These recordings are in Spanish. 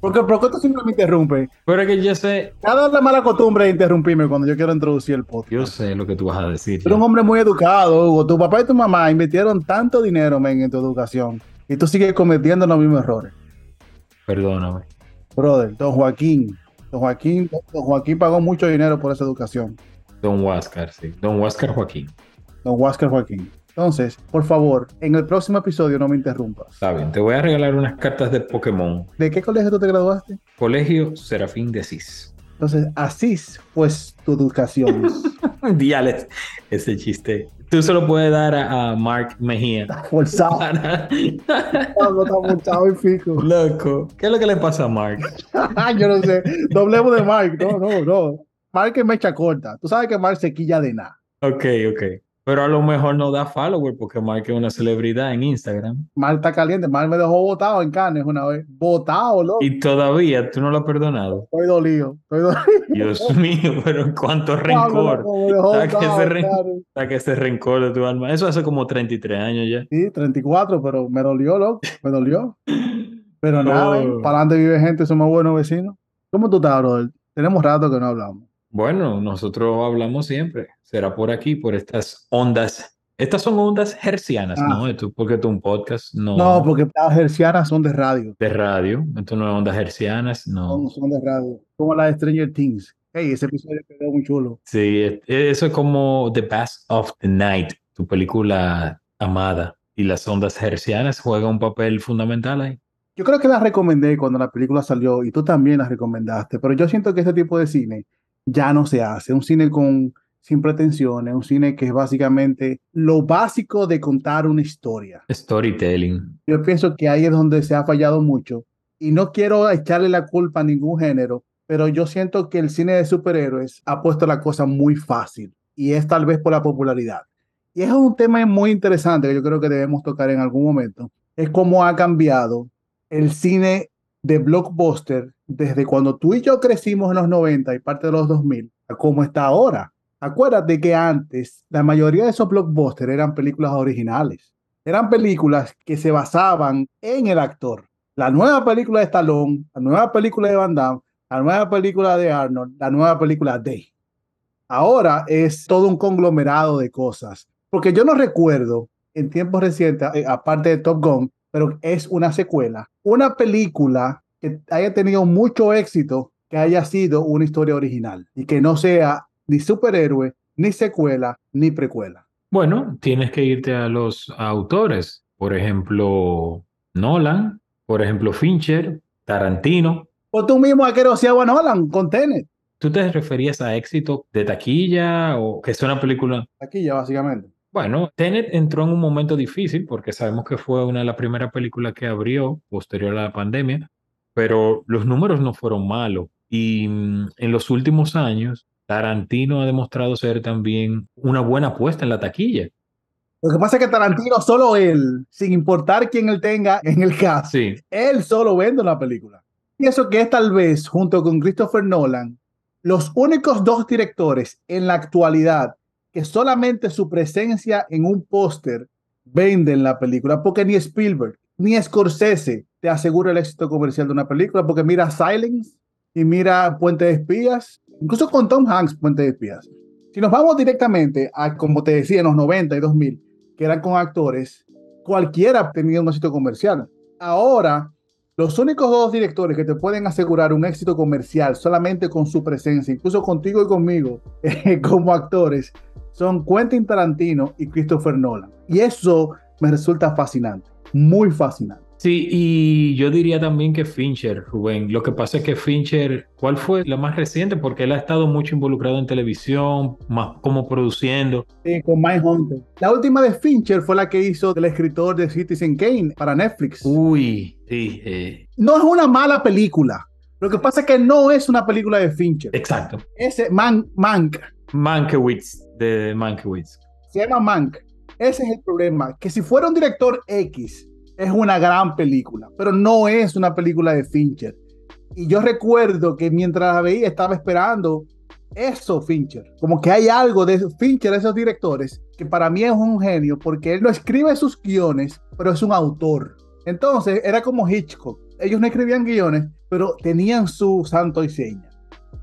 Porque, ¿Por qué tú siempre me interrumpes? Pero es que yo sé, Cada la mala costumbre de interrumpirme cuando yo quiero introducir el podcast. yo sé lo que tú vas a decir. Eres un hombre muy educado, Hugo. Tu papá y tu mamá invirtieron tanto dinero men, en tu educación y tú sigues cometiendo los mismos errores. Perdóname. Brother, don Joaquín. Don Joaquín, don Joaquín pagó mucho dinero por esa educación. Don Huáscar, sí. Don Huáscar Joaquín. Don Huáscar Joaquín. Entonces, por favor, en el próximo episodio no me interrumpas. Está bien, te voy a regalar unas cartas de Pokémon. ¿De qué colegio tú te graduaste? Colegio Serafín de Asís. Entonces, así pues tu educación. Diales, ese chiste. Tú se lo puedes dar a, a Mark Mejía. Forzado. Para- Pablo está montado y fico. Loco, ¿qué es lo que le pasa a Mark? Yo no sé. Doblemos de Mike. No, no, no. Mike es mecha corta. Tú sabes que Mike se quilla de nada. Ok, ok. Pero a lo mejor no da follower porque Mark es una celebridad en Instagram. Mike está caliente. Mike me dejó botado en Cannes una vez. Botado, loco. Y todavía tú no lo has perdonado. Estoy dolido. Estoy dolido. Dios mío, pero cuánto rencor. Cannes. Saca ese rencor de tu alma. Eso hace como 33 años ya. Sí, 34, pero me dolió, loco. Me dolió. Pero nada, Oh. para adelante vive gente, somos buenos vecinos. ¿Cómo tú estás, brother? Tenemos rato que no hablamos. Bueno, nosotros hablamos siempre. Será por aquí, por estas ondas. Estas son ondas hercianas, Ah. ¿no? Esto, porque es un podcast, no, No, porque las hercianas son de radio. de radio. Esto no es ondas hercianas, no. Son, son de radio. Como la de Stranger Things. Hey, ese episodio quedó muy chulo. Sí, es- eso es como The Bass of the Night, tu película amada. Y las ondas hercianas juegan un papel fundamental ahí. Yo creo que la recomendé cuando la película salió y tú también la recomendaste, pero yo siento que este tipo de cine ya no se hace. Un cine con sin pretensiones, un cine que es básicamente lo básico de contar una historia. Storytelling. Yo pienso que ahí es donde se ha fallado mucho y no quiero echarle la culpa a ningún género, pero yo siento que el cine de superhéroes ha puesto la cosa muy fácil y es tal vez por la popularidad. Y es un tema muy interesante que yo creo que debemos tocar en algún momento, es cómo ha cambiado el cine de blockbuster desde cuando tú y yo crecimos en los 90 y parte de los 2000 a cómo está ahora. Acuérdate que antes la mayoría de esos blockbusters eran películas originales. Eran películas que se basaban en el actor. La nueva película de Stallone, la nueva película de Van Damme, la nueva película de Arnold, la nueva película de. Ahora es todo un conglomerado de cosas. Porque yo no recuerdo en tiempos recientes, eh, aparte de Top Gun, pero es una secuela, una película que haya tenido mucho éxito, que haya sido una historia original y que no sea ni superhéroe, ni secuela, ni precuela. Bueno, tienes que irte a los autores. Por ejemplo, Nolan, por ejemplo, Fincher, Tarantino. O tú mismo aqueroseado a Nolan con Tenet, ¿Tú te referías a éxito de taquilla o que es una película? aquí ya básicamente. Bueno, Tenet entró en un momento difícil porque sabemos que fue una de las primeras películas que abrió posterior a la pandemia, pero los números no fueron malos. Y mm, en los últimos años, Tarantino ha demostrado ser también una buena apuesta en la taquilla. Lo que pasa es que Tarantino, solo él, sin importar quién él tenga en el cast, Sí, él solo vende la película. Pienso que es tal vez, junto con Christopher Nolan, los únicos dos directores en la actualidad que solamente su presencia en un póster venden la película, porque ni Spielberg ni Scorsese te asegura el éxito comercial de una película, porque mira Silence y mira Puente de Espías, incluso con Tom Hanks, Puente de Espías. Si nos vamos directamente a, como te decía, en los 90 y 2000, que eran con actores, cualquiera tenía un éxito comercial. Ahora, los únicos dos directores que te pueden asegurar un éxito comercial solamente con su presencia, incluso contigo y conmigo, como actores, son Quentin Tarantino y Christopher Nolan. Y eso me resulta fascinante, muy fascinante. Sí, y yo diría también que Fincher, Rubén. Lo que pasa es que Fincher, ¿cuál fue la más reciente? Porque él ha estado mucho involucrado en televisión, más como produciendo. Sí, con Mindhunter. La última de Fincher fue la que hizo del escritor de Citizen Kane para Netflix. Uy, sí, eh, No es una mala película, Lo que pasa es que no es una película de Fincher. Exacto. Ese Man, Mank. Mankiewicz, de Mankiewicz. Se llama Mank. Ese es el problema. Que si fuera un director X, es una gran película, pero no es una película de Fincher. Y yo recuerdo que mientras la veía estaba esperando eso, Fincher. Como que hay algo de Fincher, esos directores, que para mí es un genio, porque él no escribe sus guiones, pero es un autor. Entonces era como Hitchcock. Ellos no escribían guiones, pero tenían su santo y seña.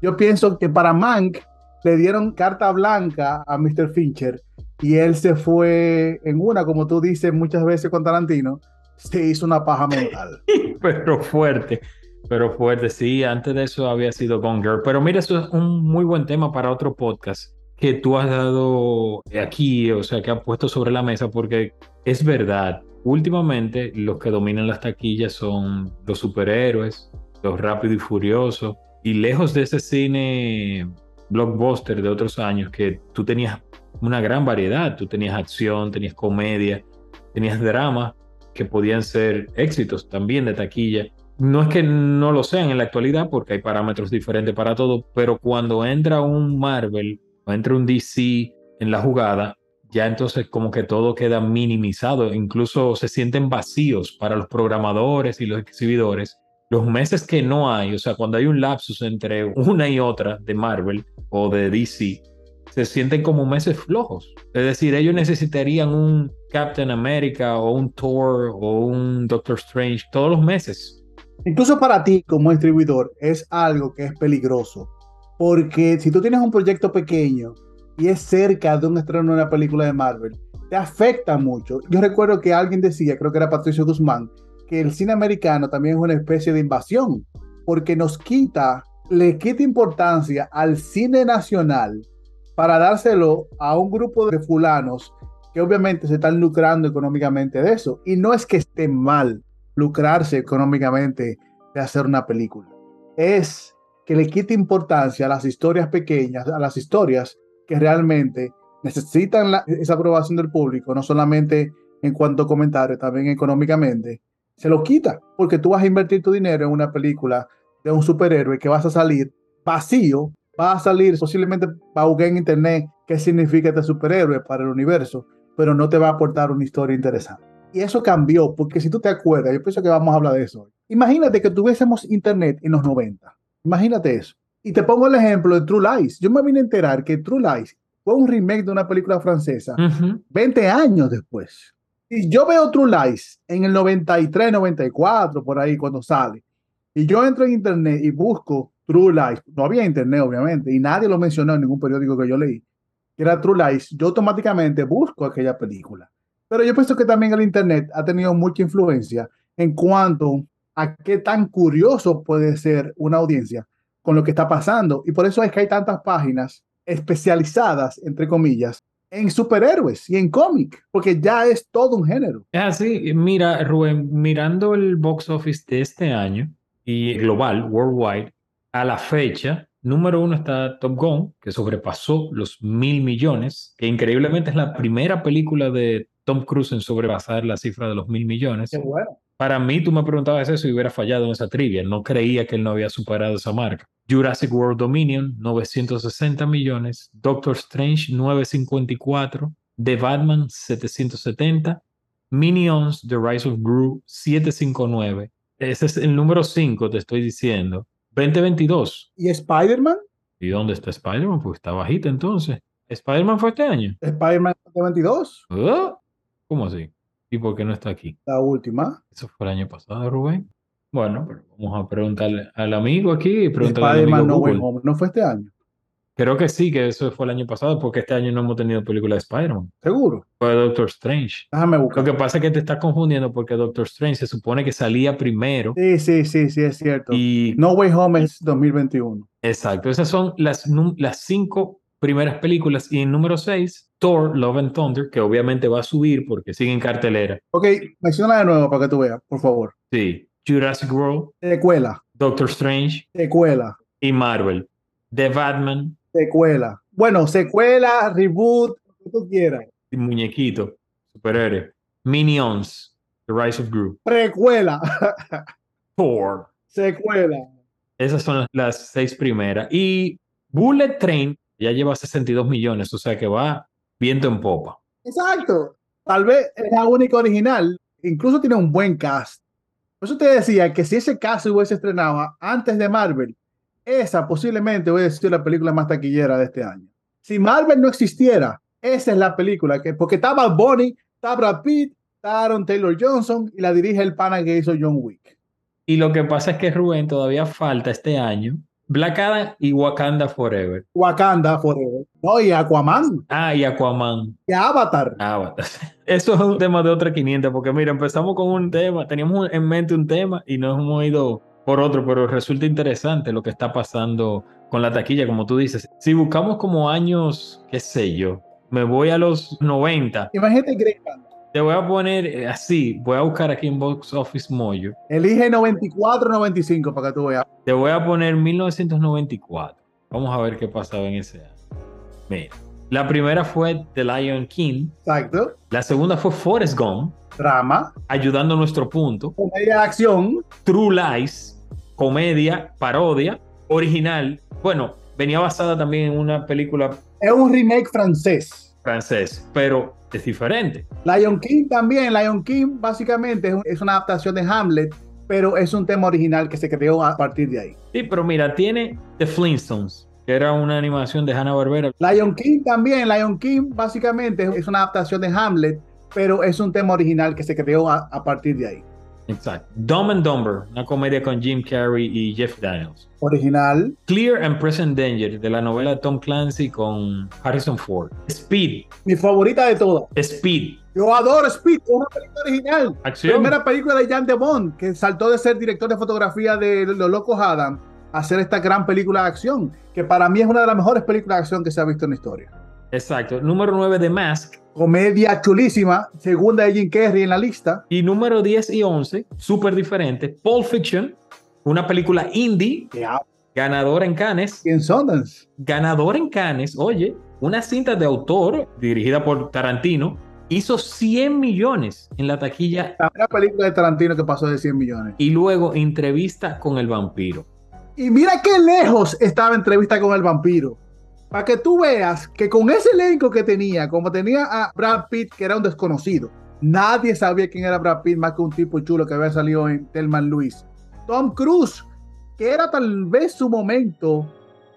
Yo pienso que para Mank le dieron carta blanca a Mr. Fincher y él se fue en una, como tú dices muchas veces con Tarantino, se hizo una paja mental. pero fuerte, pero fuerte. Sí, antes de eso había sido Gone Girl. Pero mira, eso es un muy buen tema para otro podcast que tú has dado aquí, o sea, que has puesto sobre la mesa, porque es verdad, últimamente los que dominan las taquillas son los superhéroes, los rápidos y furiosos, y lejos de ese cine blockbuster de otros años que tú tenías una gran variedad, tú tenías acción, tenías comedia, tenías drama, que podían ser éxitos también de taquilla. No es que no lo sean en la actualidad porque hay parámetros diferentes para todo, pero cuando entra un Marvel o entra un DC en la jugada, ya entonces como que todo queda minimizado, incluso se sienten vacíos para los programadores y los exhibidores. Los meses que no hay, o sea, cuando hay un lapsus entre una y otra de Marvel o de DC, se sienten como meses flojos. Es decir, ellos necesitarían un Captain America o un Thor o un Doctor Strange todos los meses. Incluso para ti como distribuidor es algo que es peligroso, porque si tú tienes un proyecto pequeño y es cerca de un estreno de una película de Marvel, te afecta mucho. Yo recuerdo que alguien decía, creo que era Patricio Guzmán, que el cine americano también es una especie de invasión, porque nos quita, le quita importancia al cine nacional para dárselo a un grupo de fulanos que obviamente se están lucrando económicamente de eso. Y no es que esté mal lucrarse económicamente de hacer una película. Es que le quite importancia a las historias pequeñas, a las historias que realmente necesitan esa aprobación del público, no solamente en cuanto a comentarios, también económicamente. Se lo quita porque tú vas a invertir tu dinero en una película de un superhéroe que vas a salir vacío va a salir, posiblemente va a buscar en internet qué significa este superhéroe para el universo, pero no te va a aportar una historia interesante. Y eso cambió, porque si tú te acuerdas, yo pienso que vamos a hablar de eso. Imagínate que tuviésemos internet en los 90. Imagínate eso. Y te pongo el ejemplo de True Lies. Yo me vine a enterar que True Lies fue un remake de una película francesa 20 años después. Y yo veo True Lies en el 93, 94, por ahí cuando sale. Y yo entro en internet y busco True Lies, no había internet obviamente, y nadie lo mencionó en ningún periódico que yo leí, que era True Lies, yo automáticamente busco aquella película. Pero yo pienso que también el internet ha tenido mucha influencia en cuanto a qué tan curioso puede ser una audiencia con lo que está pasando. Y por eso es que hay tantas páginas especializadas, entre comillas, en superhéroes y en cómic, porque ya es todo un género. Es así, mira, Rubén, mirando el box office de este año y global, worldwide, a la fecha, número uno está Top Gun, que sobrepasó los mil millones, que increíblemente es la primera película de Tom Cruise en sobrepasar la cifra de los mil millones. Qué bueno. Para mí, tú me preguntabas eso y hubiera fallado en esa trivia. No creía que él no había superado esa marca. Jurassic World Dominion, 960 millones. Doctor Strange, 954. The Batman, 770. Minions, The Rise of Gru, 759. Ese es el número 5, te estoy diciendo. 2022. ¿Y Spider-Man? ¿Y dónde está Spider-Man? Pues está bajita entonces. ¿Spider-Man fue este año? Spider-Man 2022. ¿Ah? ¿Cómo así? ¿Y por qué no está aquí? La última. Eso fue el año pasado, Rubén. Bueno, vamos a preguntarle al amigo aquí. Spider-Man no, no fue este año. Creo que sí, que eso fue el año pasado, porque este año no hemos tenido película de Spider-Man. ¿Seguro? Fue Doctor Strange. Déjame buscar. Lo que pasa es que te estás confundiendo porque Doctor Strange se supone que salía primero. Sí, sí, sí, sí, es cierto. Y... No Way Home es 2021. Exacto, esas son las, las cinco primeras películas. Y en número seis, Thor, Love and Thunder, que obviamente va a subir porque sigue en cartelera. Ok, menciona de nuevo para que tú veas, por favor. Sí, Jurassic World. Secuela. Doctor Strange. Secuela. Y Marvel. The Batman, Secuela. Bueno, secuela, reboot, lo que tú quieras. Muñequito, superhéroe. Minions, The Rise of Gru. Precuela. Thor. Secuela. Esas son las- seis primeras. Y Bullet Train ya lleva 62 millones, o sea que va viento en popa. Exacto. Tal vez es la única original. Incluso tiene un buen cast. Por eso te decía que si ese cast se hubiese estrenado antes de Marvel, esa posiblemente hubiese sido la película más taquillera de este año. Si Marvel no existiera, esa es la película que, porque está Bad Bunny, está Brad Pitt, está Aaron Taylor Johnson y la dirige el pana que hizo John Wick. Y lo que pasa es que Rubén todavía falta este año Black Adam y Wakanda Forever. Wakanda Forever. No, y Aquaman, Ah, y Aquaman. y Avatar. Avatar. Eso es un tema de otra 500, porque mira, empezamos con un tema, teníamos en mente un tema y nos hemos ido por otro, pero resulta interesante lo que está pasando con la taquilla, como tú dices. Si buscamos como años, qué sé yo, me voy a los 90, Imagínate Grey te voy a poner eh, así, voy a buscar aquí en Box Office Mojo, Elige 94 95 para que tú veas. te voy a poner 1994. Vamos a ver qué pasaba en ese año. Mira, la primera fue The Lion King, Exacto. la segunda fue Forrest Gump, Drama, ayudando a nuestro punto. comedia de acción. True Lies, comedia, parodia, original. Bueno, venía basada también en una película Es un remake francés. francés, pero es diferente. Lion King también. Lion King básicamente es, un- es una adaptación de Hamlet, pero es un tema original que se creó a partir de ahí. Sí, pero mira, tiene The Flintstones, que era una animación de Hanna-Barbera. Lion King también. Lion King básicamente es- una adaptación de Hamlet, pero es un tema original que se creó a, a partir de ahí. Exacto. Dumb and Dumber, una comedia con Jim Carrey y Jeff Daniels. Original. Clear and Present Danger, de la novela de Tom Clancy con Harrison Ford. Speed, Mi favorita de todas. Speed, Yo adoro Speed, una película original. acción. Primera película de Jan de Bond, que saltó de ser director de fotografía de Los Locos Adam a hacer esta gran película de acción, que para mí es una de las mejores películas de acción que se ha visto en la historia. Exacto. Número 9, The Mask. Comedia chulísima, segunda de Jim Carrey en la lista. Y número 10 y 11, súper diferente. Pulp Fiction, una película indie, ganadora en Cannes. En Sundance. Ganadora en Cannes, oye, una cinta de autor dirigida por Tarantino, hizo 100 millones en la taquilla La primera película de Tarantino que pasó de 100 millones. y luego entrevista con el vampiro. Y mira qué lejos estaba entrevista con el vampiro. Para que tú veas que con ese elenco que tenía, como tenía a Brad Pitt, que era un desconocido, nadie sabía quién era Brad Pitt más que un tipo chulo que había salido en Telman Luis. Tom Cruise, que era tal vez su momento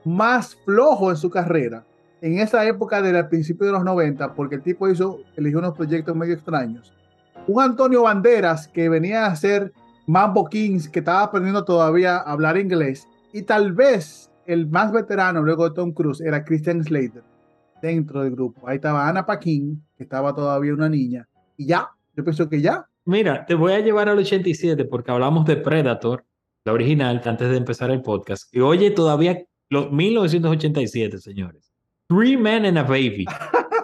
más flojo en su carrera, en esa época del principio de los 90, porque el tipo hizo, eligió unos proyectos medio extraños. Un Antonio Banderas que venía a hacer Mambo Kings, que estaba aprendiendo todavía a hablar inglés, y tal vez el más veterano luego de Tom Cruise era Christian Slater dentro del grupo. Ahí estaba Ana Paquin, que estaba todavía una niña, y ya, yo pienso que ya. Mira, te voy a llevar al 87 porque hablamos de Predator, la original, antes de empezar el podcast. Y oye, todavía los 1987, señores. Three Men and a Baby.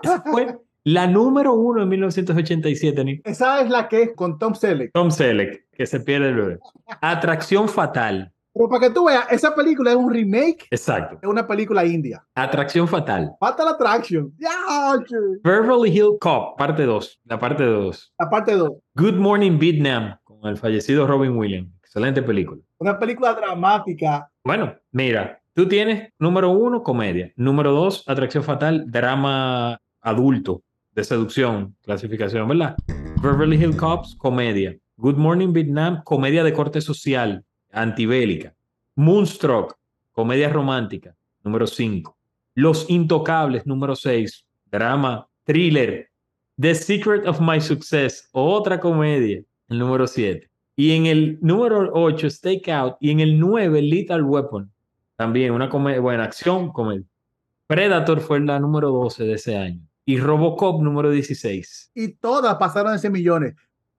Esa fue la número uno en 1987. ni- Esa es la que es con Tom Selleck. Tom Selleck, que se pierde el bebé. Atracción Fatal. Pero para que tú veas, esa película es un remake Exacto. de una película india. Atracción Fatal. Fatal Attraction. Che. Beverly Hill Cop, parte 2. La parte 2. La parte 2. Good Morning Vietnam, con el fallecido Robin Williams. Excelente película. Una película dramática. Bueno, mira, tú tienes número uno, comedia. Número dos, atracción fatal, drama adulto de seducción, clasificación, ¿verdad? Beverly Hill Cops, comedia. Good Morning Vietnam, comedia de corte social, antibélica. Moonstruck, comedia romántica, número cinco. Los Intocables, número seis, drama, thriller. The Secret of My Success, otra comedia, el número siete. Y en el número 8, Stakeout. Y en el 9, Lethal Weapon. También una comedia, buena acción, comedia. Predator fue la número 12 de ese año. Y Robocop número 16. Y todas pasaron de 100 millones.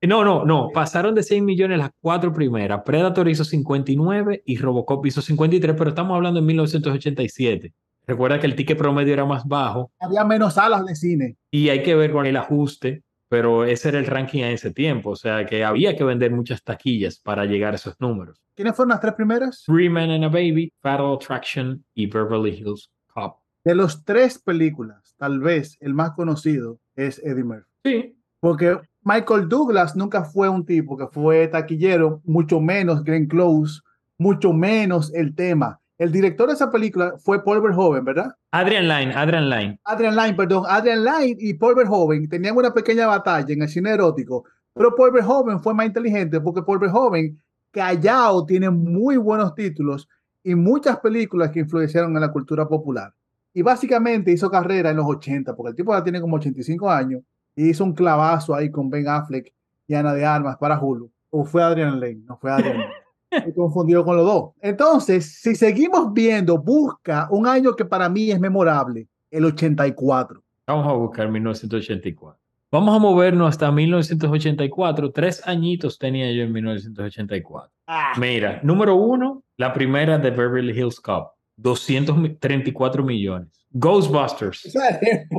No, no, no. Pasaron de 6 millones las cuatro primeras. Predator hizo 59 y Robocop hizo 53, pero estamos hablando en 1987. Recuerda que el ticket promedio era más bajo Había menos salas de cine. y hay que ver con el ajuste, pero ese era el ranking en ese tiempo. O sea que había que vender muchas taquillas para llegar a esos números. ¿Quiénes fueron las tres primeras? Three Men and a Baby, Fatal Attraction y Beverly Hills Cop. De los tres películas, tal vez el más conocido es Eddie Murphy. Sí, Porque Michael Douglas nunca fue un tipo que fue taquillero, mucho menos Glenn Close mucho menos el tema. El director de esa película fue Paul Verhoeven, ¿verdad? Adrian Lyne, Adrian Lyne. Adrian Lyne, perdón. Adrian Lyne y Paul Verhoeven tenían una pequeña batalla en el cine erótico, pero Paul Verhoeven fue más inteligente porque Paul Verhoeven, callado, tiene muy buenos títulos y muchas películas que influenciaron en la cultura popular. Y básicamente hizo carrera en los 80, porque el tipo ya tiene como 85 años, y hizo un clavazo ahí con Ben Affleck y Ana de Armas para Hulu. O fue Adrian Lane, no fue Adrian Lane. Me confundido con los dos. Entonces, si seguimos viendo, busca un año que para mí es memorable, el 84. Vamos a buscar 1984. Vamos a movernos hasta 1984. Tres añitos tenía yo en 1984. Ah. Mira, número uno, la primera de Beverly Hills Cop. 234 millones. Ghostbusters.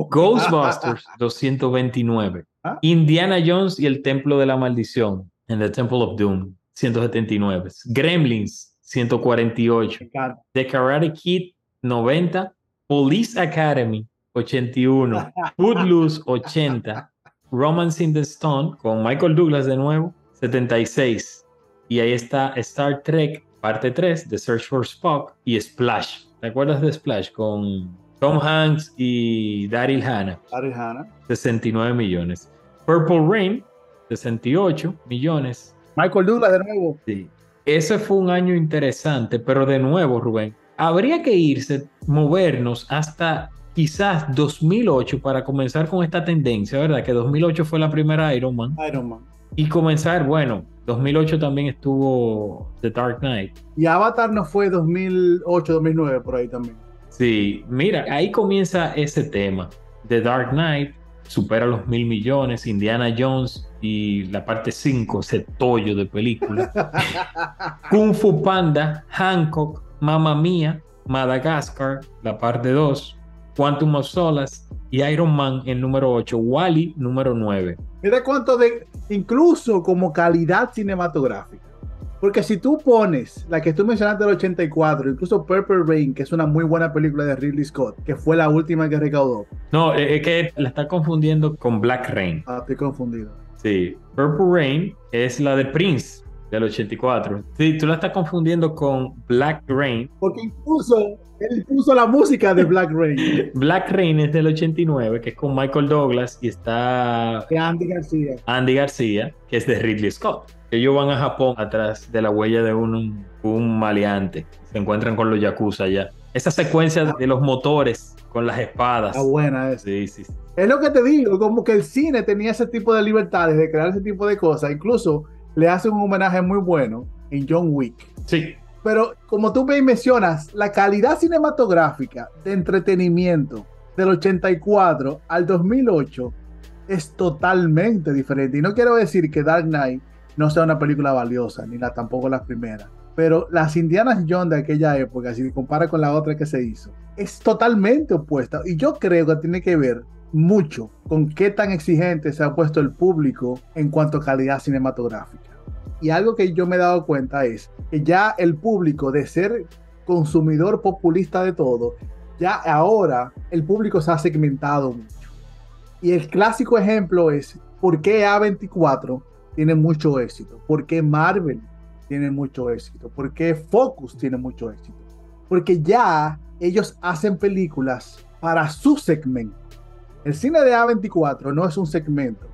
Ghostbusters, 229. Ah. Indiana Jones y el Templo de la Maldición, en The Temple of Doom, 179. Gremlins, 148. Me encanta. The Karate Kid, 90. Police Academy, 81. Footloose, 80. Romance in the Stone, con Michael Douglas de nuevo, 76. Y ahí está Star Trek, parte 3, The Search for Spock y Splash. ¿Te acuerdas de Splash? Con Tom Hanks y Daryl Hannah. Ari Hanna. 69 millones. Purple Rain, 68 millones. Michael Douglas de nuevo. Sí. Ese fue un año interesante, pero de nuevo, Rubén, habría que irse, movernos hasta quizás 2008 para comenzar con esta tendencia, ¿verdad? Que 2008 fue la primera Iron Man. Iron Man. Y comenzar, bueno, 2008 también estuvo The Dark Knight. Y Avatar no fue 2008, 2009, por ahí también. Sí, mira, ahí comienza ese tema. The Dark Knight supera los mil millones, Indiana Jones y la parte 5, ese tollo de película. Kung Fu Panda, Hancock, Mamma Mía, Madagascar, la parte 2, Quantum of Solace y Iron Man el número 8, Wally número 9. Mira cuánto de, incluso como calidad cinematográfica. Porque si tú pones la que tú mencionaste del 84, incluso Purple Rain, que es una muy buena película de Ridley Scott, que fue la última que recaudó. No, eh, es que la está confundiendo con Black Rain. Ah, estoy confundido. Sí, Purple Rain es la de Prince del 84. Sí, tú la estás confundiendo con Black Rain. Porque incluso él puso la música de Black Rain, Black Rain es del 89, que es con Michael Douglas y está de Andy García. Andy García, que es de Ridley Scott. Ellos van a Japón atrás de la huella de un, un maleante. Se encuentran con los Yakuza allá. Esa secuencia de los motores con las espadas. Está buena esa. Sí, sí. sí. Es lo que te digo, como que el cine tenía ese tipo de libertades de crear ese tipo de cosas. Incluso le hacen un homenaje muy bueno en John Wick. Sí, Pero como tú me mencionas, la calidad cinematográfica de entretenimiento del 84 al 2008 es totalmente diferente. Y no quiero decir que Dark Knight no sea una película valiosa, ni la tampoco la primera. Pero las Indianas Jones de aquella época, si compara con la otra que se hizo, es totalmente opuesta. Y yo creo que tiene que ver mucho con qué tan exigente se ha puesto el público en cuanto a calidad cinematográfica. Y algo que yo me he dado cuenta es que ya el público de ser consumidor populista de todo, ya ahora el público se ha segmentado mucho. Y el clásico ejemplo es por qué A24 tiene mucho éxito, por qué Marvel tiene mucho éxito, por qué Focus tiene mucho éxito. Porque ya ellos hacen películas para su segmento. El cine de A24 no es un segmento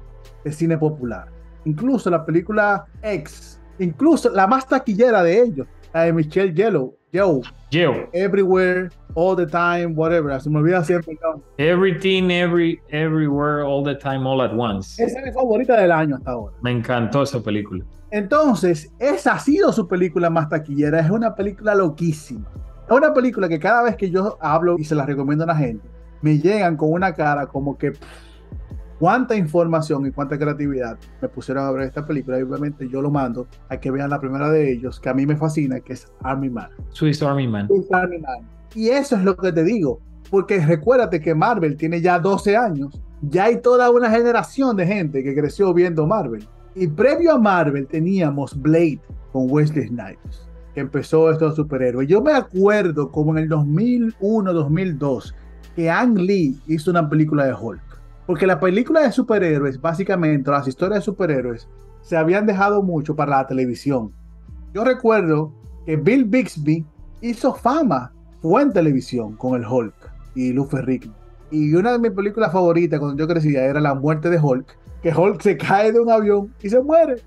de cine popular. Incluso la película X, incluso la más taquillera de ellos, la de Michelle Yellow, Joe, Geo. Everywhere, All the Time, whatever. Se me olvida siempre el nombre. Everything, every, everywhere, all the time, all at once. Esa es mi favorita del año hasta ahora. Me encantó esa película. Entonces, esa ha sido su película más taquillera. Es una película loquísima. Es una película que cada vez que yo hablo y se la recomiendo a la gente, me llegan con una cara como que pff, cuánta información y cuánta creatividad me pusieron a ver esta película. Y obviamente yo lo mando a que vean la primera de ellos, que a mí me fascina, que es Army Man. Swiss Army Man. Swiss Army Man. Y eso es lo que te digo, porque recuérdate que Marvel tiene ya 12 años, ya hay toda una generación de gente que creció viendo Marvel. Y previo a Marvel teníamos Blade con Wesley Snipes, que empezó estos superhéroes. Yo me acuerdo como en el 2001, 2002, que Ang Lee hizo una película de Hulk. Porque las películas de superhéroes, básicamente, las historias de superhéroes, se habían dejado mucho para la televisión. Yo recuerdo que Bill Bixby hizo fama, fue en televisión con el Hulk y Lou Ferrigno. Y una de mis películas favoritas cuando yo crecía era La muerte de Hulk, que Hulk se cae de un avión y se muere.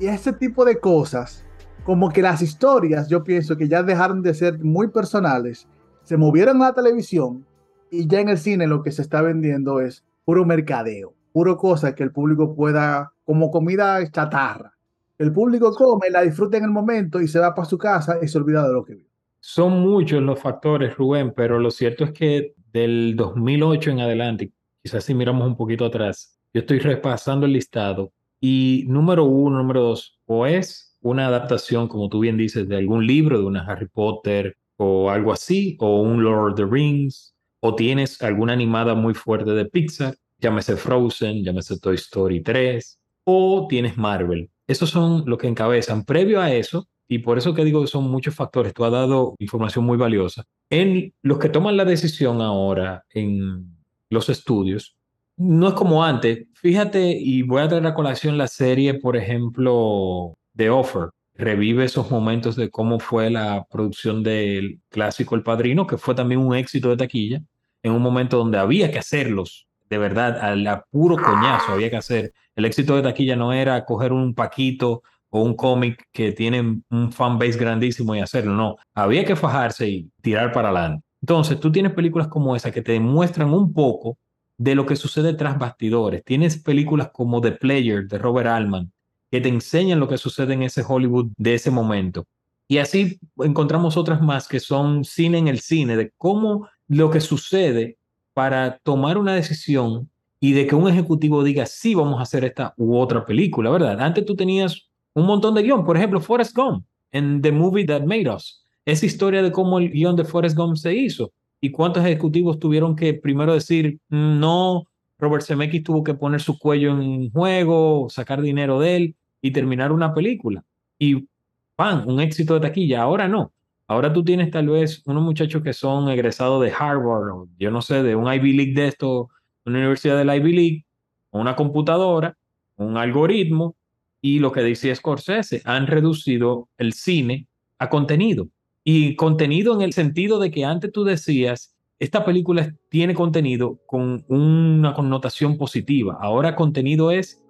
Y ese tipo de cosas, como que las historias, yo pienso que ya dejaron de ser muy personales, se movieron a la televisión y ya en el cine lo que se está vendiendo es puro mercadeo, puro cosa que el público pueda, como comida chatarra. El público come, la disfruta en el momento y se va para su casa y se olvida de lo que vio. Son muchos los factores, Rubén, pero lo cierto es que del 2008 en adelante, quizás si miramos un poquito atrás, yo estoy repasando el listado y número uno, número dos, o es una adaptación, como tú bien dices, de algún libro, de una Harry Potter o algo así, o un Lord of the Rings, o tienes alguna animada muy fuerte de Pixar, llámese Frozen, llámese Toy Story 3, o tienes Marvel. Esos son los que encabezan. Previo a eso, y por eso que digo que son muchos factores, tú has dado información muy valiosa, en los que toman la decisión ahora en los estudios, no es como antes. Fíjate, y voy a traer a colación la serie, por ejemplo, The Offer. Revive esos momentos de cómo fue la producción del clásico El Padrino, que fue también un éxito de taquilla, en un momento donde había que hacerlos, de verdad, al puro coñazo había que hacer. El éxito de taquilla no era coger un paquito o un cómic que tiene un fanbase grandísimo y hacerlo, no, había que fajarse y tirar para adelante. Entonces, tú tienes películas como esa que te demuestran un poco de lo que sucede tras bastidores. Tienes películas como The Player de Robert Altman que te enseñan lo que sucede en ese Hollywood de ese momento. Y así encontramos otras más que son cine en el cine, de cómo lo que sucede para tomar una decisión y de que un ejecutivo diga, sí, vamos a hacer esta u otra película, ¿verdad? Antes tú tenías un montón de guion. Por ejemplo, Forrest Gump, en The Movie That Made Us. Esa historia de cómo el guion de Forrest Gump se hizo y cuántos ejecutivos tuvieron que primero decir, mm, no, Robert Zemeckis tuvo que poner su cuello en juego, sacar dinero de él y terminar una película. Y, pan, un éxito de taquilla. Ahora no. Ahora tú tienes tal vez unos muchachos que son egresados de Harvard, o yo no sé, de un Ivy League de esto, una universidad de Ivy League, una computadora, un algoritmo, y lo que dice Scorsese, han reducido el cine a contenido. Y contenido en el sentido de que antes tú decías, esta película tiene contenido con una connotación positiva. Ahora contenido es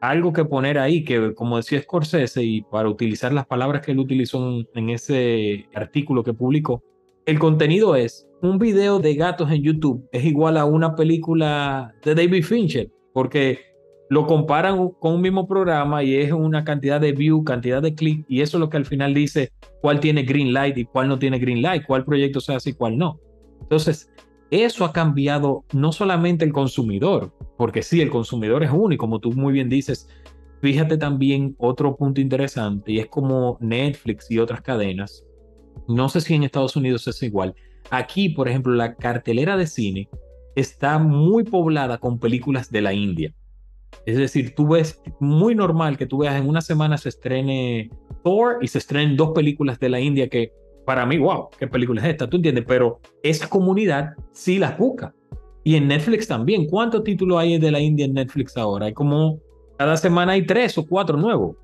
algo que poner ahí, que como decía Scorsese, y para utilizar las palabras que él utilizó en ese artículo que publicó, el contenido es un video de gatos en YouTube es igual a una película de David Fincher, porque lo comparan con un mismo programa y es una cantidad de view, cantidad de clic, y eso es lo que al final dice cuál tiene green light y cuál no tiene green light, cuál proyecto se hace y cuál no. Entonces, eso ha cambiado no solamente el consumidor, porque sí, el consumidor es único, como tú muy bien dices. Fíjate también otro punto interesante y es como Netflix y otras cadenas. No sé si en Estados Unidos es igual. Aquí, por ejemplo, la cartelera de cine está muy poblada con películas de la India es decir, tú ves muy normal que tú veas en una semana se estrene Thor y se estrenen dos películas de la India que para mí, wow, ¿qué película es esta? ¿Tú entiendes? Pero esa comunidad sí las busca. Y en Netflix también. ¿Cuántos títulos hay de la India en Netflix ahora? Hay como, cada semana hay tres o cuatro nuevos.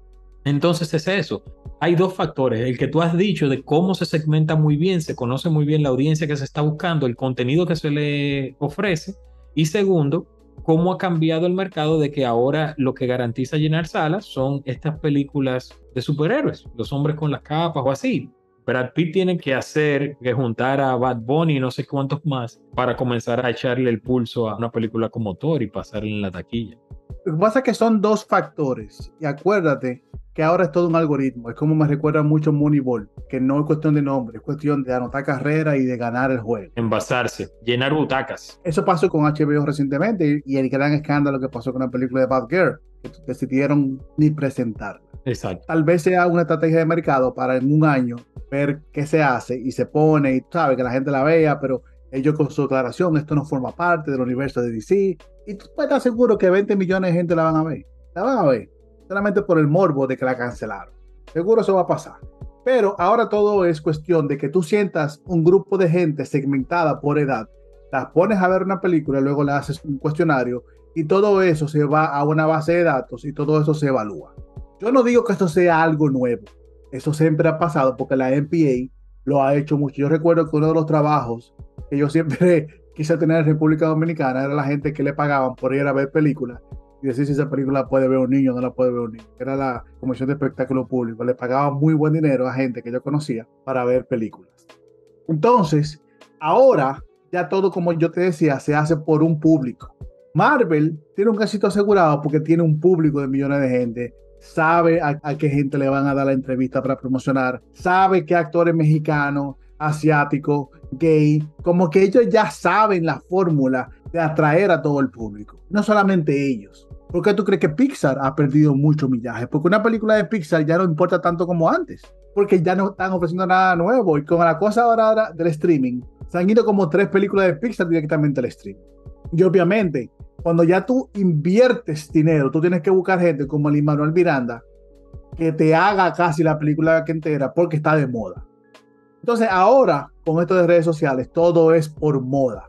Entonces es eso. Hay dos factores. El que tú has dicho de cómo se segmenta muy bien, se conoce muy bien la audiencia que se está buscando, el contenido que se le ofrece. Y segundo, cómo ha cambiado el mercado de que ahora lo que garantiza llenar salas son estas películas de superhéroes, los hombres con las capas o así. Brad Pitt tiene que hacer, que juntar a Bad Bunny y no sé cuántos más para comenzar a echarle el pulso a una película como Thor y pasarle en la taquilla. Lo que pasa es que son dos factores. Y acuérdate que ahora es todo un algoritmo. Es como me recuerda mucho Moneyball, que no es cuestión de nombre, es cuestión de anotar carrera y de ganar el juego. Envasarse, llenar butacas. Eso pasó con HBO recientemente y el gran escándalo que pasó con la película de Bad Girl, que decidieron ni presentarla. Exacto. Tal vez sea una estrategia de mercado para en un año ver qué se hace y se pone y sabe que la gente la vea, pero ellos con su declaración, esto no forma parte del universo de DC. Y tú puedes estar seguro que 20 millones de gente la van a ver. La van a ver solamente por el morbo de que la cancelaron. Seguro eso va a pasar. Pero ahora todo es cuestión de que tú sientas un grupo de gente segmentada por edad, las pones a ver una película, luego le haces un cuestionario y todo eso se va a una base de datos y todo eso se evalúa. Yo no digo que esto sea algo nuevo. Eso siempre ha pasado porque la NPA lo ha hecho mucho. Yo recuerdo que uno de los trabajos que yo siempre quise tener en República Dominicana era la gente que le pagaban por ir a ver películas y decir si esa película puede ver un niño o no la puede ver un niño. Era la Comisión de Espectáculo Público. Le pagaban muy buen dinero a gente que yo conocía para ver películas. Entonces, ahora ya todo, como yo te decía, se hace por un público. Marvel tiene un éxito asegurado porque tiene un público de millones de gente, sabe a, qué gente le van a dar la entrevista para promocionar, sabe qué actores mexicanos, asiáticos, gay, como que ellos ya saben la fórmula de atraer a todo el público, no solamente ellos. ¿Por qué tú crees que Pixar ha perdido mucho millaje? Porque una película de Pixar ya no importa tanto como antes, porque ya no están ofreciendo nada nuevo y con la cosa ahora del streaming, se han ido como tres películas de Pixar directamente al streaming. Y obviamente, cuando ya tú inviertes dinero, tú tienes que buscar gente como el Manuel Miranda que te haga casi la película entera porque está de moda. Entonces ahora, con esto de redes sociales, todo es por moda.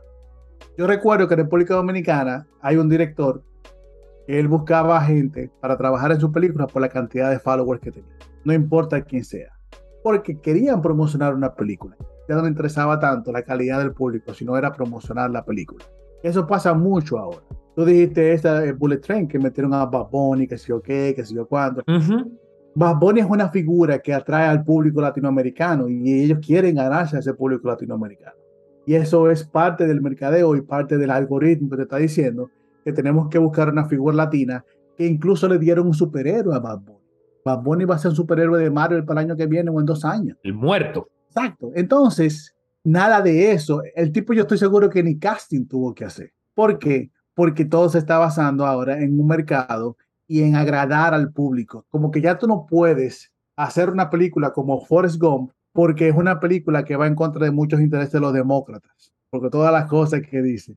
Yo recuerdo que en República Dominicana hay un director él buscaba gente para trabajar en su película por la cantidad de followers que tenía. No importa quién sea. Porque querían promocionar una película. Ya no le interesaba tanto la calidad del público, sino era promocionar la película. Eso pasa mucho ahora. Tú dijiste esta eh, Bullet Train que metieron a Bad Bunny, que sé yo qué, que sé yo cuánto. Bad Bunny es una figura que atrae al público latinoamericano y ellos quieren ganarse a ese público latinoamericano. Y eso es parte del mercadeo y parte del algoritmo que te está diciendo que tenemos que buscar una figura latina que incluso le dieron un superhéroe a Bad Bunny. Bad Bunny va a ser un superhéroe de Marvel para el año que viene o en dos años. El muerto. Exacto. Entonces, nada de eso. El tipo yo estoy seguro que ni casting tuvo que hacer. ¿Por qué? Porque todo se está basando ahora en un mercado y en agradar al público. Como que ya tú no puedes hacer una película como Forrest Gump porque es una película que va en contra de muchos intereses de los demócratas, porque todas las cosas que dice.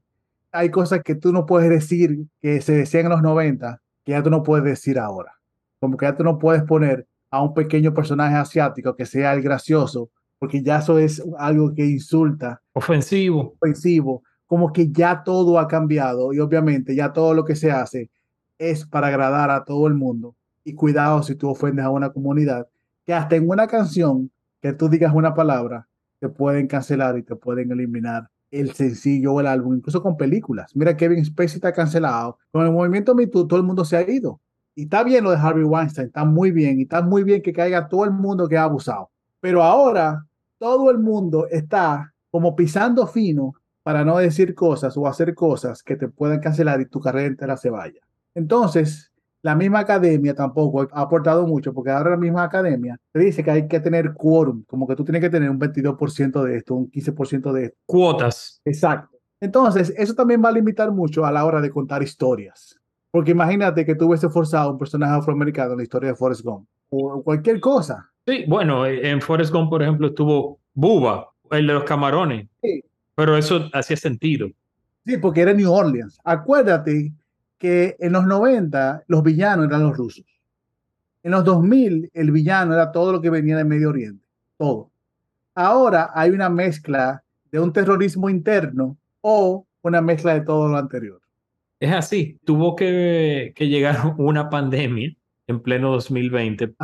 Hay cosas que tú no puedes decir que se decían en los 90 que ya tú no puedes decir ahora. Como que ya tú no puedes poner a un pequeño personaje asiático que sea el gracioso porque ya eso es algo que insulta. Ofensivo. Ofensivo. Como que ya todo ha cambiado y obviamente ya todo lo que se hace es para agradar a todo el mundo. Y cuidado si tú ofendes a una comunidad, que hasta en una canción que tú digas una palabra, te pueden cancelar y te pueden eliminar el sencillo o el álbum, incluso con películas. Mira, Kevin Spacey está cancelado. Con el movimiento Me todo el mundo se ha ido. Y está bien lo de Harvey Weinstein, está muy bien. Y está muy bien que caiga todo el mundo que ha abusado. Pero ahora todo el mundo está como pisando fino para no decir cosas o hacer cosas que te puedan cancelar y tu carrera entera se vaya. Entonces, la misma academia tampoco ha aportado mucho, porque ahora la misma academia te dice que hay que tener quórum, como que tú tienes que tener un 22% de esto, un 15% de esto. Cuotas. Exacto. Entonces, eso también va a limitar mucho a la hora de contar historias. Porque imagínate que tú hubiese forzado un personaje afroamericano en la historia de Forrest Gump o cualquier cosa. Sí, bueno, en Forrest Gump, por ejemplo, estuvo Buba, el de los camarones. Sí. Pero eso hacía sentido. Sí, porque era New Orleans. Acuérdate que en los 90 los villanos eran los rusos. En los 2000 el villano era todo lo que venía del Medio Oriente. Todo. Ahora hay una mezcla de un terrorismo interno o una mezcla de todo lo anterior. Es así. Tuvo que, que llegar una pandemia en pleno 2020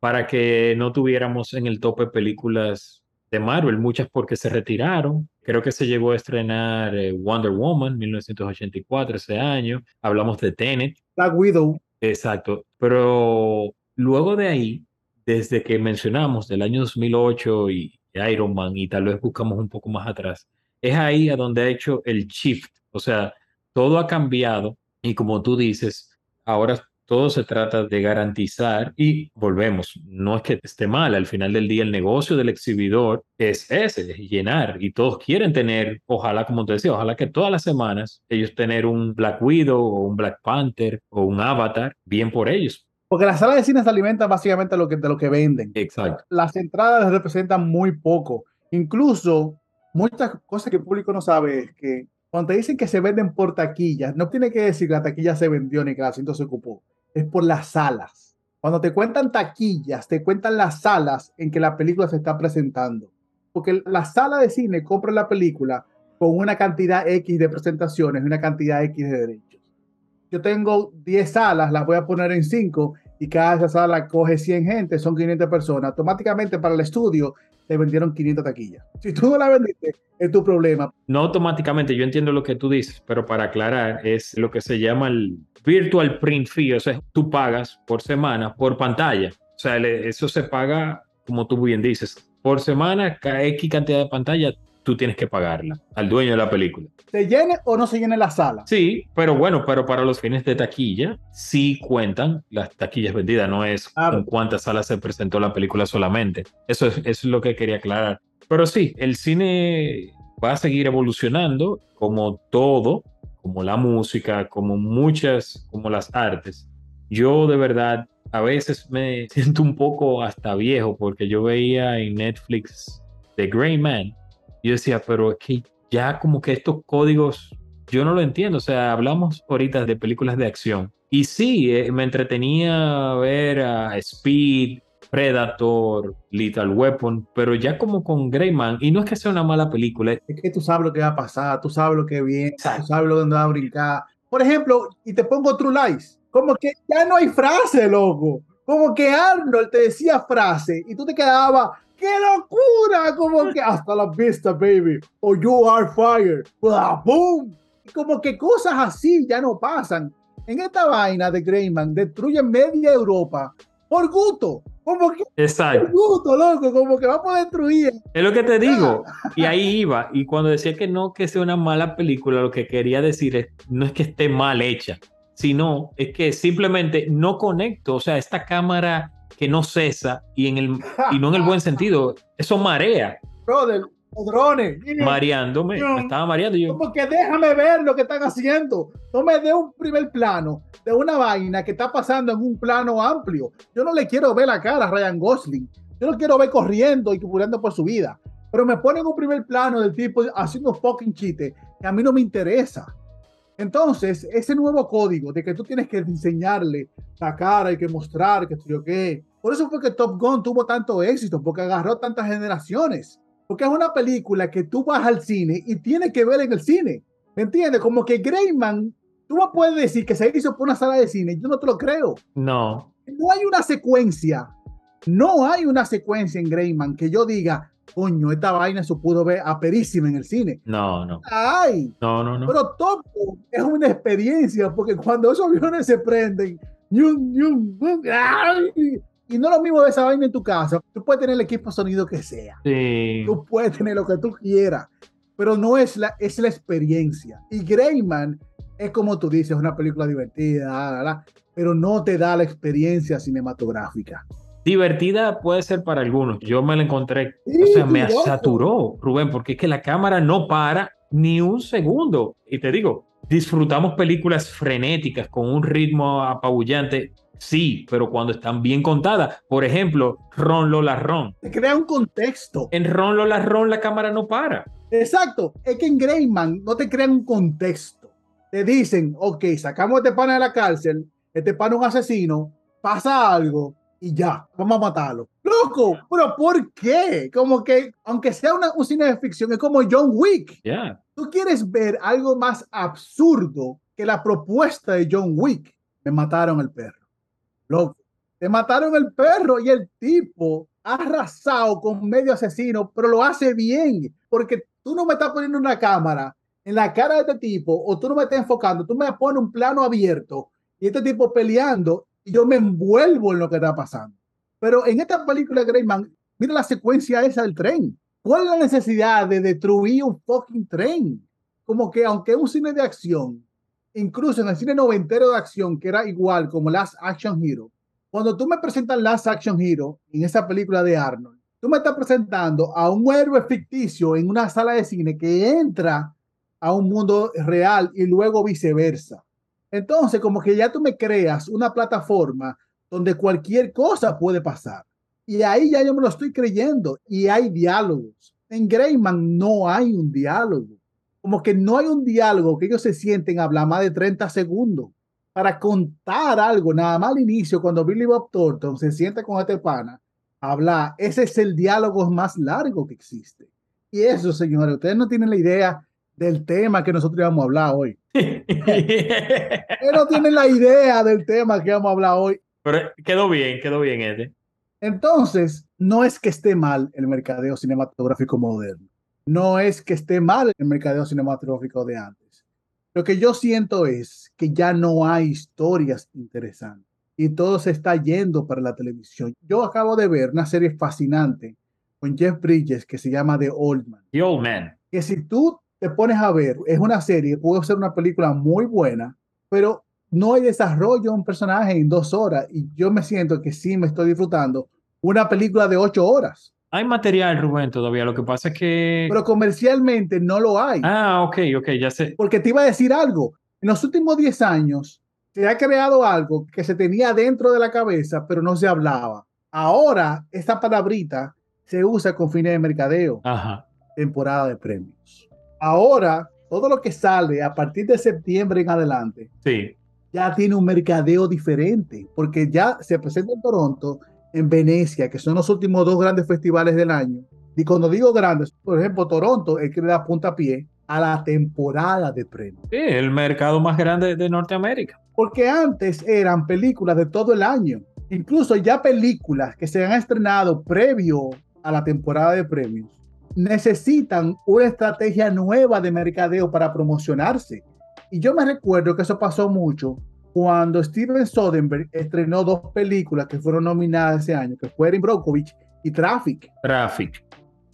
para que no tuviéramos en el tope películas de Marvel, muchas porque se retiraron. Creo que se llegó a estrenar eh, Wonder Woman 1984 ese año. Hablamos de Tenet. Black Widow. Exacto. Pero luego de ahí, desde que mencionamos del año 2008 y Iron Man y tal vez buscamos un poco más atrás, es ahí a donde ha hecho el shift. O sea, todo ha cambiado y como tú dices, ahora todo se trata de garantizar y volvemos, no es que esté mal, al final del día el negocio del exhibidor es ese, es llenar y todos quieren tener, ojalá como te decía, ojalá que todas las semanas ellos tener un Black Widow o un Black Panther o un Avatar, bien por ellos. Porque las salas de cine se alimentan básicamente de lo que, de lo que venden. Exacto. Las entradas representan muy poco. Incluso muchas cosas que el público no sabe es que cuando te dicen que se venden por taquillas, no tiene que decir que la taquilla se vendió ni que el asiento se ocupó es por las salas. Cuando te cuentan taquillas, te cuentan las salas en que la película se está presentando. Porque la sala de cine compra la película con una cantidad X de presentaciones, una cantidad X de derechos. Yo tengo 10 salas, las voy a poner en 5 y cada sala coge 100 gente, son 500 personas, automáticamente para el estudio te vendieron 500 taquillas. Si tú no la vendiste, es tu problema. No automáticamente, yo entiendo lo que tú dices, pero para aclarar, es lo que se llama el virtual print fee, o sea, tú pagas por semana, por pantalla. O sea, eso se paga, como tú bien dices, por semana, X cantidad de pantalla, tú tienes que pagarla al dueño de la película. ¿Se llene o no se llene la sala? Sí, pero bueno, pero para los fines de taquilla sí cuentan las taquillas vendidas, no es en cuántas salas se presentó la película solamente. Eso es, eso es lo que quería aclarar. Pero sí, el cine va a seguir evolucionando como todo, como la música, como muchas, como las artes. Yo de verdad a veces me siento un poco hasta viejo porque yo veía en Netflix The Grey Man yo decía, pero es que ya como que estos códigos, yo no lo entiendo. O sea, hablamos ahorita de películas de acción. Y sí, eh, me entretenía ver a Speed, Predator, Lethal Weapon, pero ya como con Greyman, y no es que sea una mala película. Es que tú sabes lo que va a pasar, tú sabes lo que viene, tú sabes lo dónde va a brincar. Por ejemplo, y te pongo True Lies, como que ya no hay frase, loco. Como que Arnold te decía frase y tú te quedabas, ¡Qué locura! Como que hasta la vista, baby. O you are fire. ¡Boom! Como que cosas así ya no pasan. En esta vaina de Greyman destruyen media Europa por gusto. Como que Exacto. por gusto, loco, como que vamos a destruir. Es lo que te digo. Y ahí iba. Y cuando decía que no que sea una mala película, lo que quería decir es no es que esté mal hecha, sino es que simplemente no conecto. O sea, esta cámara que no cesa y, en el, y no en el buen sentido. Eso marea. Brother, drones. Mareándome, me estaba mareando. Yo... Como que déjame ver lo que están haciendo. No me dé un primer plano de una vaina que está pasando en un plano amplio. Yo no le quiero ver la cara a Ryan Gosling. Yo lo quiero ver corriendo y cubriendo por su vida. Pero me ponen un primer plano del tipo haciendo fucking chiste que a mí no me interesa. Entonces, ese nuevo código de que tú tienes que enseñarle la cara, y que mostrar, que yo qué. Por eso fue que Top Gun tuvo tanto éxito, porque agarró tantas generaciones. Porque es una película que tú vas al cine y tienes que ver en el cine. ¿Me entiendes? Como que Greyman, tú me puedes decir que se hizo por una sala de cine. Yo no te lo creo. No. No hay una secuencia. No hay una secuencia en Greyman que yo diga, coño, esta vaina se pudo ver aperísima en el cine. No, no. Ay. No, no, no. Pero todo es una experiencia, porque cuando esos aviones se prenden, y no lo mismo de esa vaina en tu casa. Tú puedes tener el equipo sonido que sea. Sí. Tú puedes tener lo que tú quieras, pero no es la, es la experiencia. Y Greyman es como tú dices, una película divertida, pero no te da la experiencia cinematográfica divertida puede ser para algunos. Yo me la encontré, o sea, me saturó, Rubén, porque es que la cámara no para ni un segundo. Y te digo, disfrutamos películas frenéticas con un ritmo apabullante. Sí, pero cuando están bien contadas, por ejemplo, Ron Lola Ron. Te crea un contexto. En Ron Lola Ron la cámara no para. Exacto, es que en Greyman no te crean un contexto. Te dicen, ok, sacamos a este pana de la cárcel, este pana es un asesino, pasa algo, y ya, vamos a matarlo. Loco, pero ¿por qué? Como que, aunque sea una, un cine de ficción, es como John Wick. Yeah. Tú quieres ver algo más absurdo que la propuesta de John Wick. Me mataron el perro. Loco, te mataron el perro y el tipo ha arrasado con medio asesino, pero lo hace bien, porque tú no me estás poniendo una cámara en la cara de este tipo, o tú no me estás enfocando, tú me pones un plano abierto y este tipo peleando yo me envuelvo en lo que está pasando. Pero en esta película Greyman, mira la secuencia esa del tren. ¿Cuál es la necesidad de destruir un fucking tren? Como que aunque es un cine de acción, incluso en el cine noventero de acción, que era igual como Last Action Hero, cuando tú me presentas Last Action Hero en esa película de Arnold, tú me estás presentando a un héroe ficticio en una sala de cine que entra a un mundo real y luego viceversa. Entonces, como que ya tú me creas una plataforma donde cualquier cosa puede pasar. Y ahí ya yo me lo estoy creyendo. Y hay diálogos. En Greyman no hay un diálogo. Como que no hay un diálogo que ellos se sienten a hablar más de 30 segundos para contar algo. Nada más al inicio, cuando Billy Bob Thornton se sienta con este pana, hablar. Ese es el diálogo más largo que existe. Y eso, señores, ustedes no tienen la idea del tema que nosotros íbamos a hablar hoy. no tienen la idea del tema que vamos a hablar hoy. Pero quedó bien, quedó bien, Ede. Entonces, no es que esté mal el mercadeo cinematográfico moderno. No es que esté mal el mercadeo cinematográfico de antes. Lo que yo siento es que ya no hay historias interesantes y todo se está yendo para la televisión. Yo acabo de ver una serie fascinante con Jeff Bridges que se llama The Old Man. The Old Man. Que si tú te pones a ver, es una serie, puede ser una película muy buena, pero no hay desarrollo de un personaje en dos horas y yo me siento que sí me estoy disfrutando una película de ocho horas. Hay material, Rubén, todavía. Lo que pasa es que. Pero comercialmente no lo hay. Ah, ok, ok, ya sé. Porque te iba a decir algo. En los últimos 10 años se ha creado algo que se tenía dentro de la cabeza, pero no se hablaba. Ahora, esta palabrita se usa con fines de mercadeo. Ajá. Temporada de premios. Ahora, todo lo que sale a partir de septiembre en adelante. Sí ya tiene un mercadeo diferente, porque ya se presenta en Toronto, en Venecia, que son los últimos dos grandes festivales del año. Y cuando digo grandes, por ejemplo, Toronto es que le da puntapié a la temporada de premios. Sí, el mercado más grande de Norteamérica. Porque antes eran películas de todo el año. Incluso ya películas que se han estrenado previo a la temporada de premios necesitan una estrategia nueva de mercadeo para promocionarse. Y yo me recuerdo que eso pasó mucho cuando Steven Soderbergh estrenó dos películas que fueron nominadas ese año, que fue Erin Brockovich y Traffic. Traffic.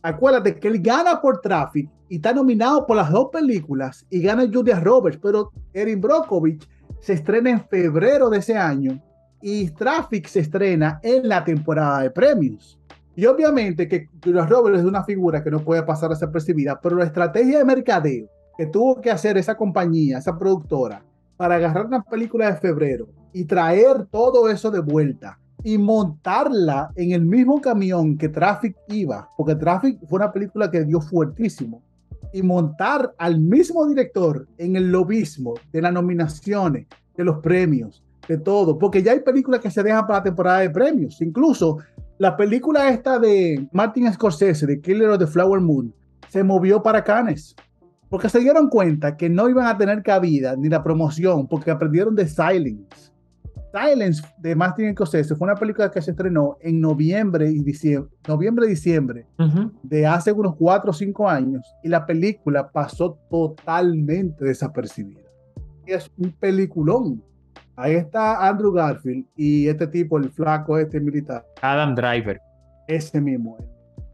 Acuérdate que él gana por Traffic y está nominado por las dos películas y gana Julia Roberts, pero Erin Brockovich se estrena en febrero de ese año y Traffic se estrena en la temporada de premios. Y obviamente que Julia Roberts es una figura que no puede pasar desapercibida, pero la estrategia de mercadeo que tuvo que hacer esa compañía, esa productora, para agarrar una película de febrero y traer todo eso de vuelta y montarla en el mismo camión que Traffic iba, porque Traffic fue una película que dio fuertísimo, y montar al mismo director en el lobismo de las nominaciones, de los premios, de todo, porque ya hay películas que se dejan para la temporada de premios, incluso la película esta de Martin Scorsese, de Killer of the Flower Moon, se movió para Cannes porque se dieron cuenta que no iban a tener cabida ni la promoción, porque aprendieron de Silence. Silence de Martin Scorsese fue una película que se estrenó en noviembre y diciembre, noviembre diciembre de hace unos 4 o 5 años y la película pasó totalmente desapercibida. Es un peliculón. Ahí está Andrew Garfield y este tipo, el flaco este militar. Adam Driver. Ese mismo.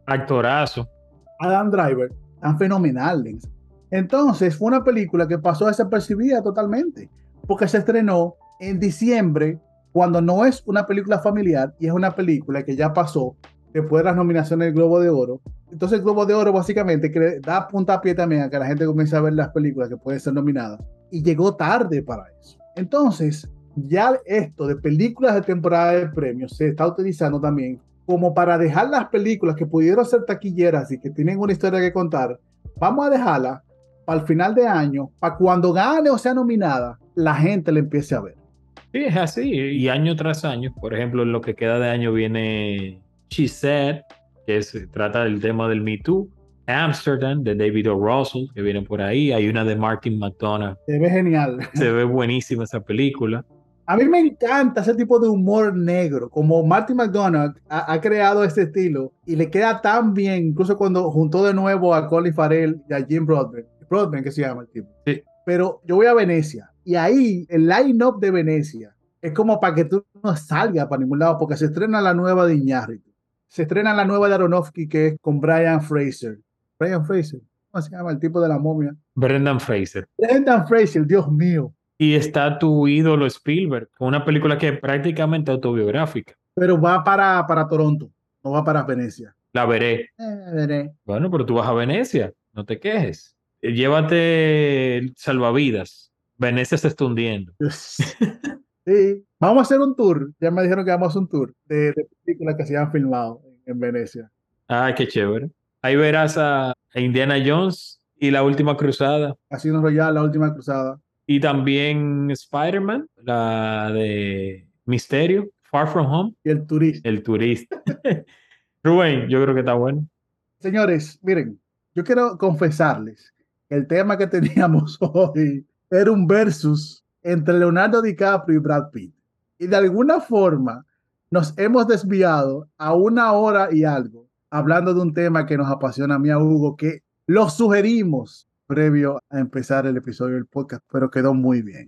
Actorazo. Adam Driver, tan fenomenal. Entonces fue una película que pasó desapercibida totalmente, porque se estrenó en diciembre, cuando no es una película familiar y es una película que ya pasó después de las nominaciones del Globo de Oro. Entonces el Globo de Oro básicamente da punta a pie también a que la gente comience a ver las películas que pueden ser nominadas. Y llegó tarde para eso. Entonces, ya esto de películas de temporada de premios se está utilizando también como para dejar las películas que pudieron ser taquilleras y que tienen una historia que contar, vamos a dejarlas al final de año, para cuando gane o sea nominada, la gente le empiece a ver. Sí, es así. Y año tras año, por ejemplo, en lo que queda de año viene She Said, que se trata del tema del Me Too. Amsterdam, de David O. Russell, que viene por ahí. Hay una de Martin McDonough. Se ve genial. Se ve buenísima esa película. A mí me encanta ese tipo de humor negro, como Martin McDonald ha, creado este estilo y le queda tan bien, incluso cuando juntó de nuevo a Colin Farrell y a Jim Broadbent. Broadbent que se llama el tipo. Sí. Pero yo voy a Venecia y ahí el line-up de Venecia es como para que tú no salgas para ningún lado porque se estrena la nueva de Iñárritu. Se estrena la nueva de Aronofsky que es con Brian Fraser. Brian Fraser. ¿Cómo se llama el tipo de la momia? Brendan Fraser. Brendan Fraser, Dios mío. Y está tu ídolo Spielberg, una película que es prácticamente autobiográfica. Pero va para, para Toronto, no va para Venecia. La veré. Eh, veré. Bueno, pero tú vas a Venecia, no te quejes. Llévate salvavidas. Venecia se está hundiendo. Sí, vamos a hacer un tour. Ya me dijeron que vamos a hacer un tour de, películas que se han filmado en, Venecia. Ah, qué chévere. Ahí verás a, Indiana Jones y la última cruzada. Casino Royale, la última cruzada. Y también Spider-Man, la de Misterio, Far From Home. Y el turista. El turista. Rubén, yo creo que está bueno. Señores, miren, yo quiero confesarles el tema que teníamos hoy era un versus entre Leonardo DiCaprio y Brad Pitt. Y de alguna forma nos hemos desviado a una hora y algo hablando de un tema que nos apasiona a mí, a Hugo, que lo sugerimos previo a empezar el episodio del podcast, pero quedó muy bien.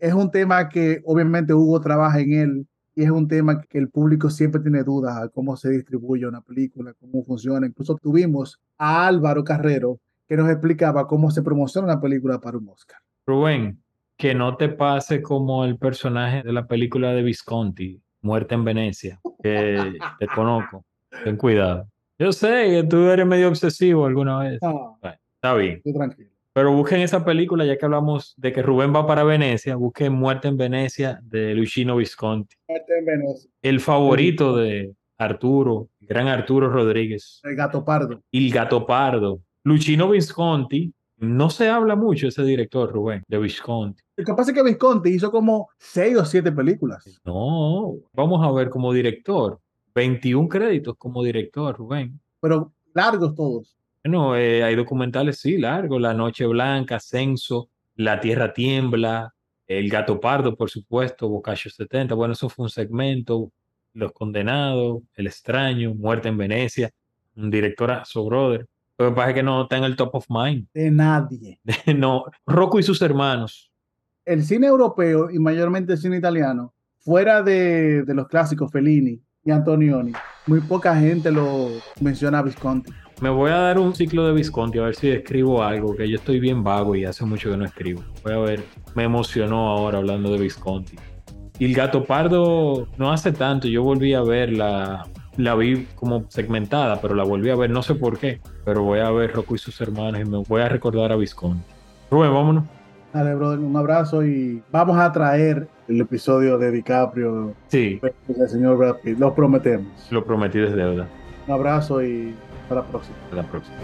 Es un tema que obviamente Hugo trabaja en él y es un tema que el público siempre tiene dudas a cómo se distribuye una película, cómo funciona. Incluso tuvimos a Álvaro Carrero que nos explicaba cómo se promociona una película para un Oscar. Rubén, que no te pase como el personaje de la película de Visconti, Muerte en Venecia, que te conozco. Ten cuidado. Yo sé que tú eres medio obsesivo alguna vez. No, está bien. estoy tranquilo. Pero busquen esa película, ya que hablamos de que Rubén va para Venecia, busquen Muerte en Venecia de Luchino Visconti. Muerte en Venecia. El favorito de Arturo, el gran Arturo Rodríguez. El gato pardo. El gato pardo. Luchino Visconti, no se habla mucho ese director, Rubén, de Visconti. Lo que pasa es que Visconti hizo como seis o siete películas. No, vamos a ver como director. 21 créditos como director, Rubén. Pero largos todos. Bueno, eh, hay documentales, sí, largos. La Noche Blanca, Censo, La Tierra Tiembla, El Gato Pardo, por supuesto, Boccaccio 70. Bueno, eso fue un segmento. Los Condenados, El Extraño, Muerte en Venecia. Un director a su brother. Lo que pasa es que no está en el top of mind. De nadie. no, Rocco y sus hermanos. El cine europeo y mayormente el cine italiano, fuera de, de los clásicos Fellini y Antonioni, muy poca gente lo menciona a Visconti. Me voy a dar un ciclo de Visconti a ver si escribo algo, que yo estoy bien vago y hace mucho que no escribo. Voy a ver, me emocionó ahora hablando de Visconti. Y el gato pardo no hace tanto, yo volví a verla, la vi como segmentada, pero la volví a ver, no sé por qué, pero voy a ver Rocco y sus hermanos y me voy a recordar a Visconti. Rubén, vámonos. Dale, brother, un abrazo y vamos a traer el episodio de DiCaprio Sí, del señor Brad Pitt. Lo prometemos. lo prometí desde deuda. Un abrazo y hasta la próxima. Hasta la próxima.